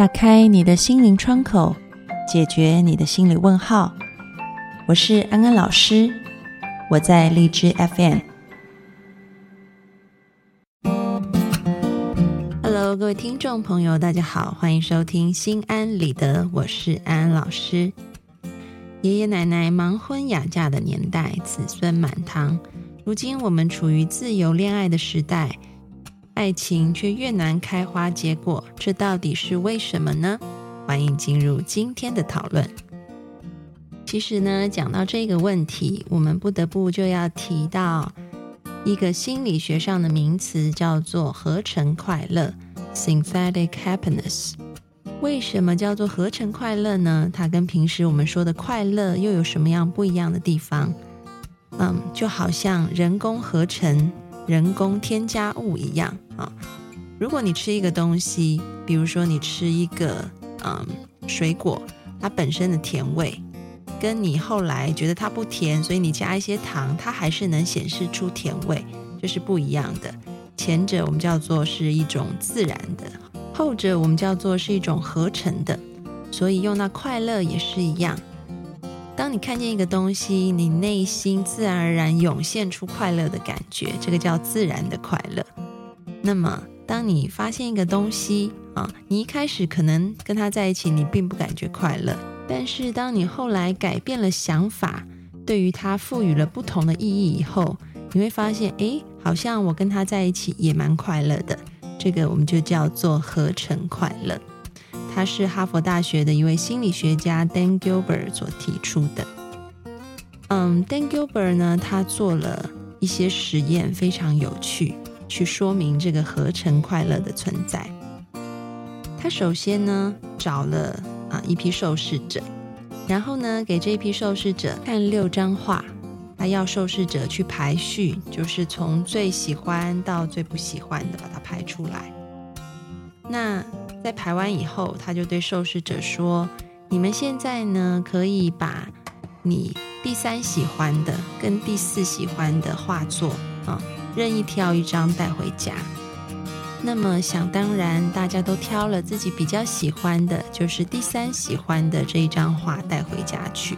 打开你的心灵窗口，解决你的心理问号。我是安安老师，我在荔枝 FM。Hello，各位听众朋友，大家好，欢迎收听心安理得，我是安安老师。爷爷奶奶盲婚哑嫁的年代，子孙满堂。如今我们处于自由恋爱的时代。爱情却越难开花结果，这到底是为什么呢？欢迎进入今天的讨论。其实呢，讲到这个问题，我们不得不就要提到一个心理学上的名词，叫做合成快乐 （synthetic happiness）。为什么叫做合成快乐呢？它跟平时我们说的快乐又有什么样不一样的地方？嗯，就好像人工合成。人工添加物一样啊！如果你吃一个东西，比如说你吃一个嗯水果，它本身的甜味，跟你后来觉得它不甜，所以你加一些糖，它还是能显示出甜味，这是不一样的。前者我们叫做是一种自然的，后者我们叫做是一种合成的。所以用到快乐也是一样。当你看见一个东西，你内心自然而然涌现出快乐的感觉，这个叫自然的快乐。那么，当你发现一个东西啊，你一开始可能跟他在一起，你并不感觉快乐，但是当你后来改变了想法，对于它赋予了不同的意义以后，你会发现，哎，好像我跟他在一起也蛮快乐的。这个我们就叫做合成快乐。他是哈佛大学的一位心理学家 Dan Gilbert 所提出的。嗯，Dan Gilbert 呢，他做了一些实验，非常有趣，去说明这个合成快乐的存在。他首先呢，找了啊一批受试者，然后呢，给这一批受试者看六张画，他要受试者去排序，就是从最喜欢到最不喜欢的，把它排出来。那在排完以后，他就对受试者说：“你们现在呢，可以把你第三喜欢的跟第四喜欢的画作啊，任意挑一张带回家。那么想当然，大家都挑了自己比较喜欢的，就是第三喜欢的这一张画带回家去，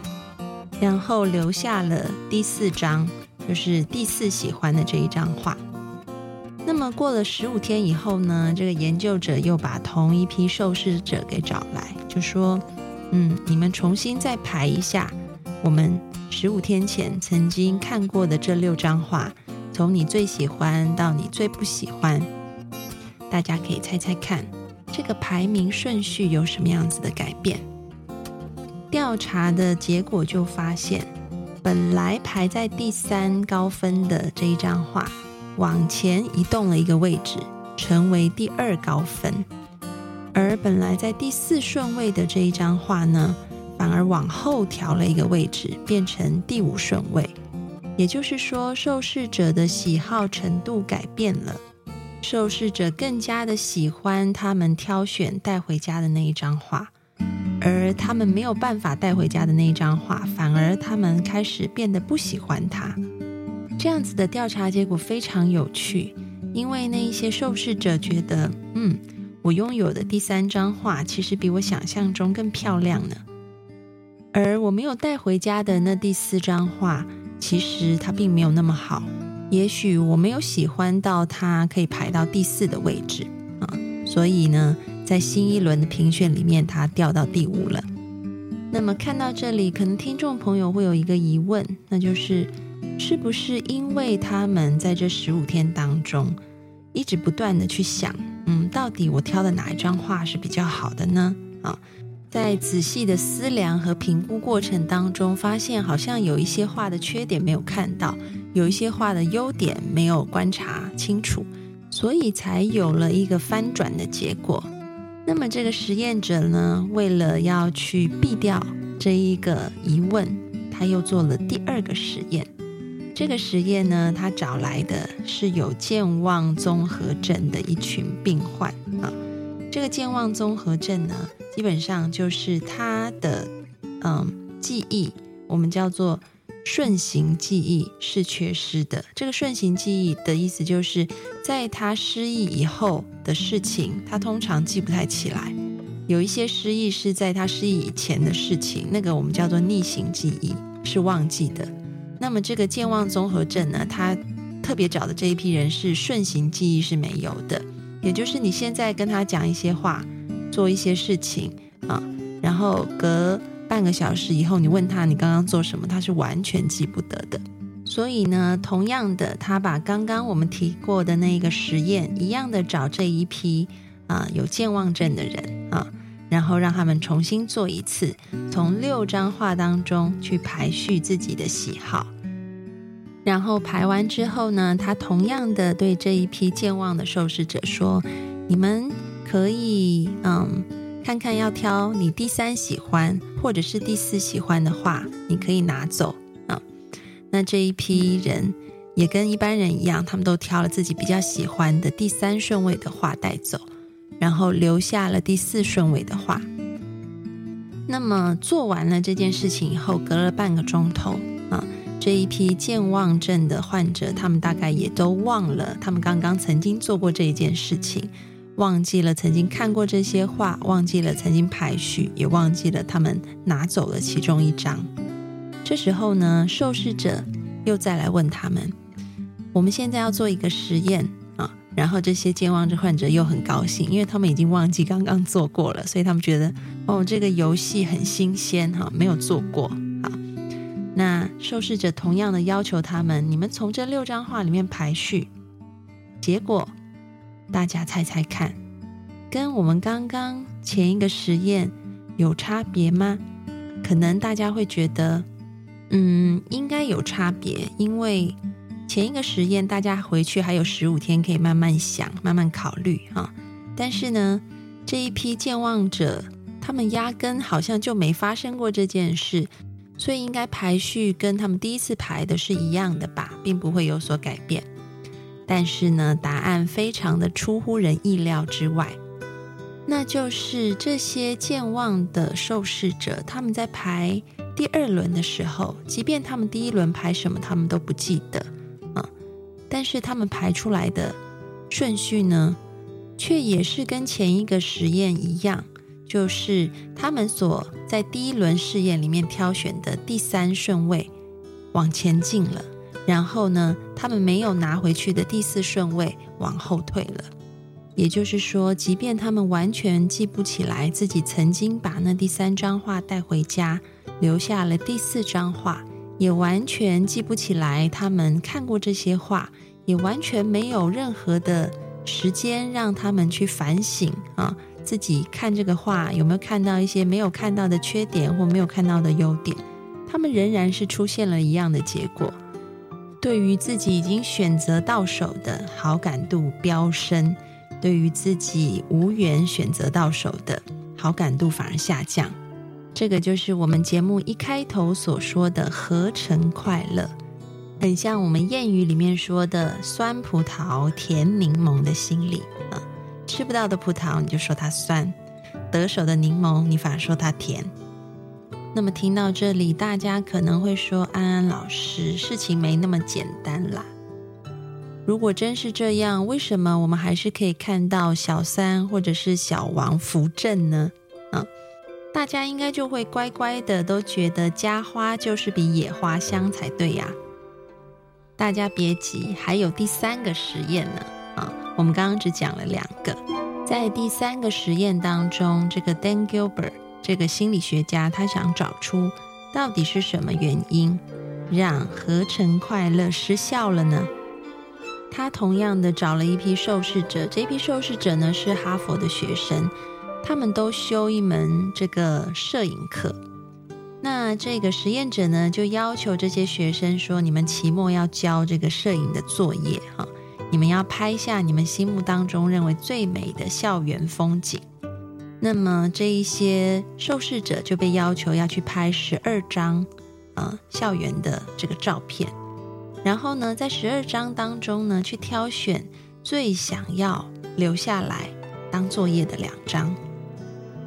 然后留下了第四张，就是第四喜欢的这一张画。”那么过了十五天以后呢，这个研究者又把同一批受试者给找来，就说：“嗯，你们重新再排一下，我们十五天前曾经看过的这六张画，从你最喜欢到你最不喜欢，大家可以猜猜看，这个排名顺序有什么样子的改变？”调查的结果就发现，本来排在第三高分的这一张画。往前移动了一个位置，成为第二高分，而本来在第四顺位的这一张画呢，反而往后调了一个位置，变成第五顺位。也就是说，受试者的喜好程度改变了，受试者更加的喜欢他们挑选带回家的那一张画，而他们没有办法带回家的那一张画，反而他们开始变得不喜欢它。这样子的调查结果非常有趣，因为那一些受试者觉得，嗯，我拥有的第三张画其实比我想象中更漂亮呢，而我没有带回家的那第四张画，其实它并没有那么好，也许我没有喜欢到它可以排到第四的位置啊，所以呢，在新一轮的评选里面，它掉到第五了。那么看到这里，可能听众朋友会有一个疑问，那就是。是不是因为他们在这十五天当中，一直不断的去想，嗯，到底我挑的哪一张画是比较好的呢？啊，在仔细的思量和评估过程当中，发现好像有一些画的缺点没有看到，有一些画的优点没有观察清楚，所以才有了一个翻转的结果。那么这个实验者呢，为了要去避掉这一个疑问，他又做了第二个实验。这个实验呢，他找来的是有健忘综合症的一群病患啊。这个健忘综合症呢，基本上就是他的嗯记忆，我们叫做顺行记忆是缺失的。这个顺行记忆的意思就是在他失忆以后的事情，他通常记不太起来。有一些失忆是在他失忆以前的事情，那个我们叫做逆行记忆，是忘记的。那么这个健忘综合症呢，他特别找的这一批人是顺行记忆是没有的，也就是你现在跟他讲一些话，做一些事情啊，然后隔半个小时以后，你问他你刚刚做什么，他是完全记不得的。所以呢，同样的，他把刚刚我们提过的那个实验一样的找这一批。啊，有健忘症的人啊，然后让他们重新做一次，从六张画当中去排序自己的喜好，然后排完之后呢，他同样的对这一批健忘的受试者说：“你们可以嗯，看看要挑你第三喜欢或者是第四喜欢的画，你可以拿走啊。”那这一批人也跟一般人一样，他们都挑了自己比较喜欢的第三顺位的画带走。然后留下了第四顺位的话。那么做完了这件事情以后，隔了半个钟头啊，这一批健忘症的患者，他们大概也都忘了他们刚刚曾经做过这一件事情，忘记了曾经看过这些画，忘记了曾经排序，也忘记了他们拿走了其中一张。这时候呢，受试者又再来问他们：“我们现在要做一个实验啊。”然后这些健忘症患者又很高兴，因为他们已经忘记刚刚做过了，所以他们觉得哦，这个游戏很新鲜哈，没有做过。那受试者同样的要求他们，你们从这六张画里面排序，结果大家猜猜看，跟我们刚刚前一个实验有差别吗？可能大家会觉得，嗯，应该有差别，因为。前一个实验，大家回去还有十五天可以慢慢想、慢慢考虑啊。但是呢，这一批健忘者，他们压根好像就没发生过这件事，所以应该排序跟他们第一次排的是一样的吧，并不会有所改变。但是呢，答案非常的出乎人意料之外，那就是这些健忘的受试者，他们在排第二轮的时候，即便他们第一轮排什么，他们都不记得啊。但是他们排出来的顺序呢，却也是跟前一个实验一样，就是他们所在第一轮试验里面挑选的第三顺位往前进了，然后呢，他们没有拿回去的第四顺位往后退了。也就是说，即便他们完全记不起来自己曾经把那第三张画带回家，留下了第四张画，也完全记不起来他们看过这些画。也完全没有任何的时间让他们去反省啊，自己看这个画有没有看到一些没有看到的缺点或没有看到的优点，他们仍然是出现了一样的结果。对于自己已经选择到手的好感度飙升，对于自己无缘选择到手的好感度反而下降。这个就是我们节目一开头所说的合成快乐。很像我们谚语里面说的“酸葡萄甜柠檬”的心理啊，吃不到的葡萄你就说它酸，得手的柠檬你反而说它甜。那么听到这里，大家可能会说：“安安老师，事情没那么简单啦。如果真是这样，为什么我们还是可以看到小三或者是小王扶正呢？”啊，大家应该就会乖乖的都觉得家花就是比野花香才对呀。大家别急，还有第三个实验呢。啊，我们刚刚只讲了两个，在第三个实验当中，这个 Dan Gilbert 这个心理学家，他想找出到底是什么原因让合成快乐失效了呢？他同样的找了一批受试者，这批受试者呢是哈佛的学生，他们都修一门这个摄影课。那这个实验者呢，就要求这些学生说：“你们期末要交这个摄影的作业，哈，你们要拍下你们心目当中认为最美的校园风景。”那么这一些受试者就被要求要去拍十二张，呃，校园的这个照片，然后呢，在十二张当中呢，去挑选最想要留下来当作业的两张，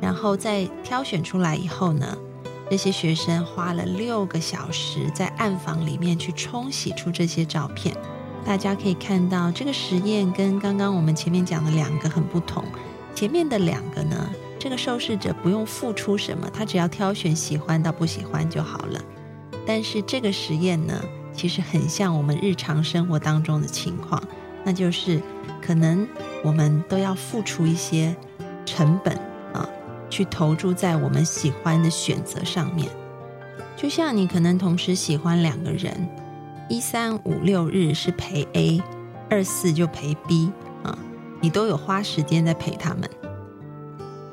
然后再挑选出来以后呢。这些学生花了六个小时在暗房里面去冲洗出这些照片。大家可以看到，这个实验跟刚刚我们前面讲的两个很不同。前面的两个呢这个受试者不用付出什么，他只要挑选喜欢到不喜欢就好了。但是这个实验呢，其实很像我们日常生活当中的情况，那就是可能我们都要付出一些成本啊，去投注在我们喜欢的选择上面。就像你可能同时喜欢两个人，一三五六日是陪 A，二四就陪 B 啊，你都有花时间在陪他们。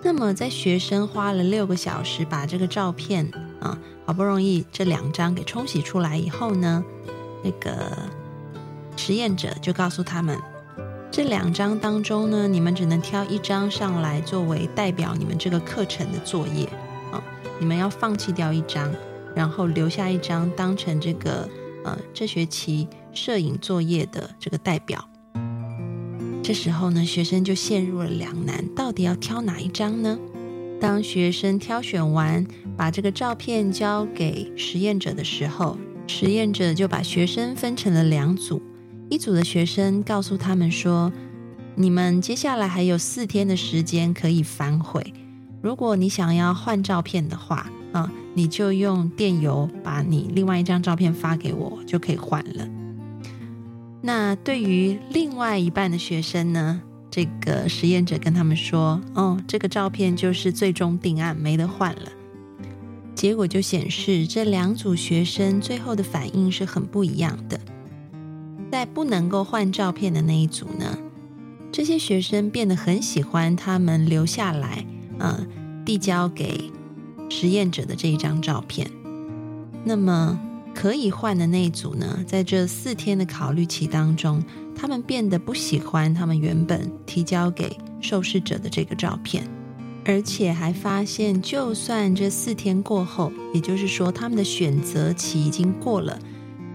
那么在学生花了六个小时把这个照片啊。好不容易这两张给冲洗出来以后呢，那个实验者就告诉他们，这两张当中呢，你们只能挑一张上来作为代表你们这个课程的作业啊，你们要放弃掉一张，然后留下一张当成这个呃这学期摄影作业的这个代表。这时候呢，学生就陷入了两难，到底要挑哪一张呢？当学生挑选完，把这个照片交给实验者的时候，实验者就把学生分成了两组。一组的学生告诉他们说：“你们接下来还有四天的时间可以反悔。如果你想要换照片的话，啊，你就用电邮把你另外一张照片发给我，就可以换了。”那对于另外一半的学生呢？这个实验者跟他们说：“哦，这个照片就是最终定案，没得换了。”结果就显示，这两组学生最后的反应是很不一样的。在不能够换照片的那一组呢，这些学生变得很喜欢他们留下来，嗯，递交给实验者的这一张照片。那么可以换的那一组呢，在这四天的考虑期当中。他们变得不喜欢他们原本提交给受试者的这个照片，而且还发现，就算这四天过后，也就是说他们的选择期已经过了，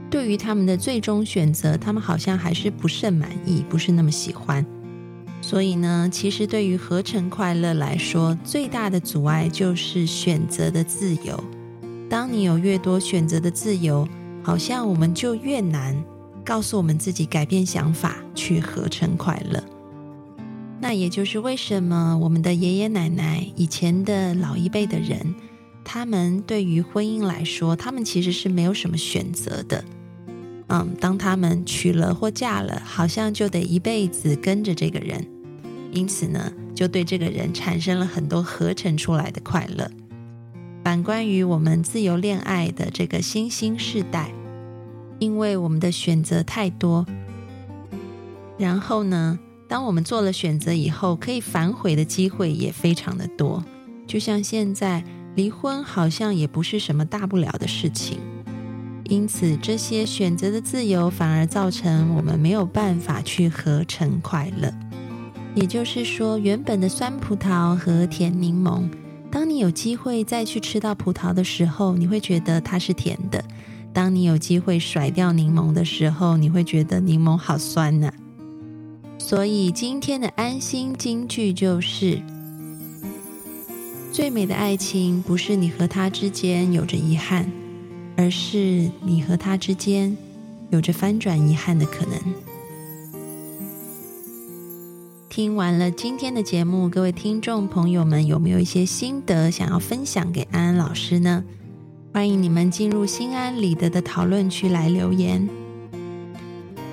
对于他们的最终选择，他们好像还是不甚满意，不是那么喜欢。所以呢，其实对于合成快乐来说，最大的阻碍就是选择的自由。当你有越多选择的自由，好像我们就越难。告诉我们自己改变想法，去合成快乐。那也就是为什么我们的爷爷奶奶以前的老一辈的人，他们对于婚姻来说，他们其实是没有什么选择的。嗯，当他们娶了或嫁了，好像就得一辈子跟着这个人，因此呢，就对这个人产生了很多合成出来的快乐。反观于我们自由恋爱的这个新兴世代。因为我们的选择太多，然后呢，当我们做了选择以后，可以反悔的机会也非常的多。就像现在离婚，好像也不是什么大不了的事情。因此，这些选择的自由反而造成我们没有办法去合成快乐。也就是说，原本的酸葡萄和甜柠檬，当你有机会再去吃到葡萄的时候，你会觉得它是甜的。当你有机会甩掉柠檬的时候，你会觉得柠檬好酸呢。所以今天的安心金句就是：最美的爱情不是你和他之间有着遗憾，而是你和他之间有着翻转遗憾的可能。听完了今天的节目，各位听众朋友们有没有一些心得想要分享给安安老师呢？欢迎你们进入心安理得的讨论区来留言。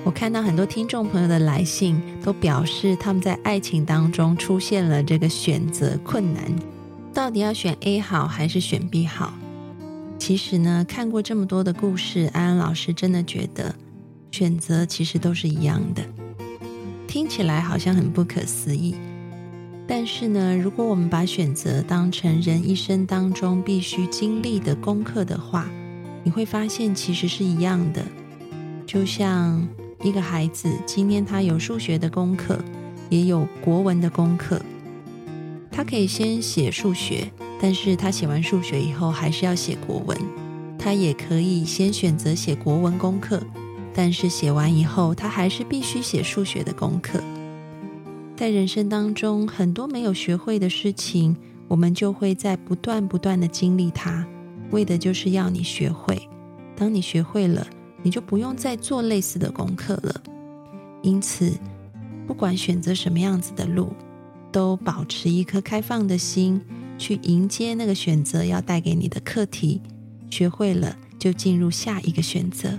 我看到很多听众朋友的来信，都表示他们在爱情当中出现了这个选择困难，到底要选 A 好还是选 B 好？其实呢，看过这么多的故事，安安老师真的觉得选择其实都是一样的，听起来好像很不可思议。但是呢，如果我们把选择当成人一生当中必须经历的功课的话，你会发现其实是一样的。就像一个孩子，今天他有数学的功课，也有国文的功课，他可以先写数学，但是他写完数学以后还是要写国文。他也可以先选择写国文功课，但是写完以后他还是必须写数学的功课。在人生当中，很多没有学会的事情，我们就会在不断不断的经历它，为的就是要你学会。当你学会了，你就不用再做类似的功课了。因此，不管选择什么样子的路，都保持一颗开放的心，去迎接那个选择要带给你的课题。学会了，就进入下一个选择。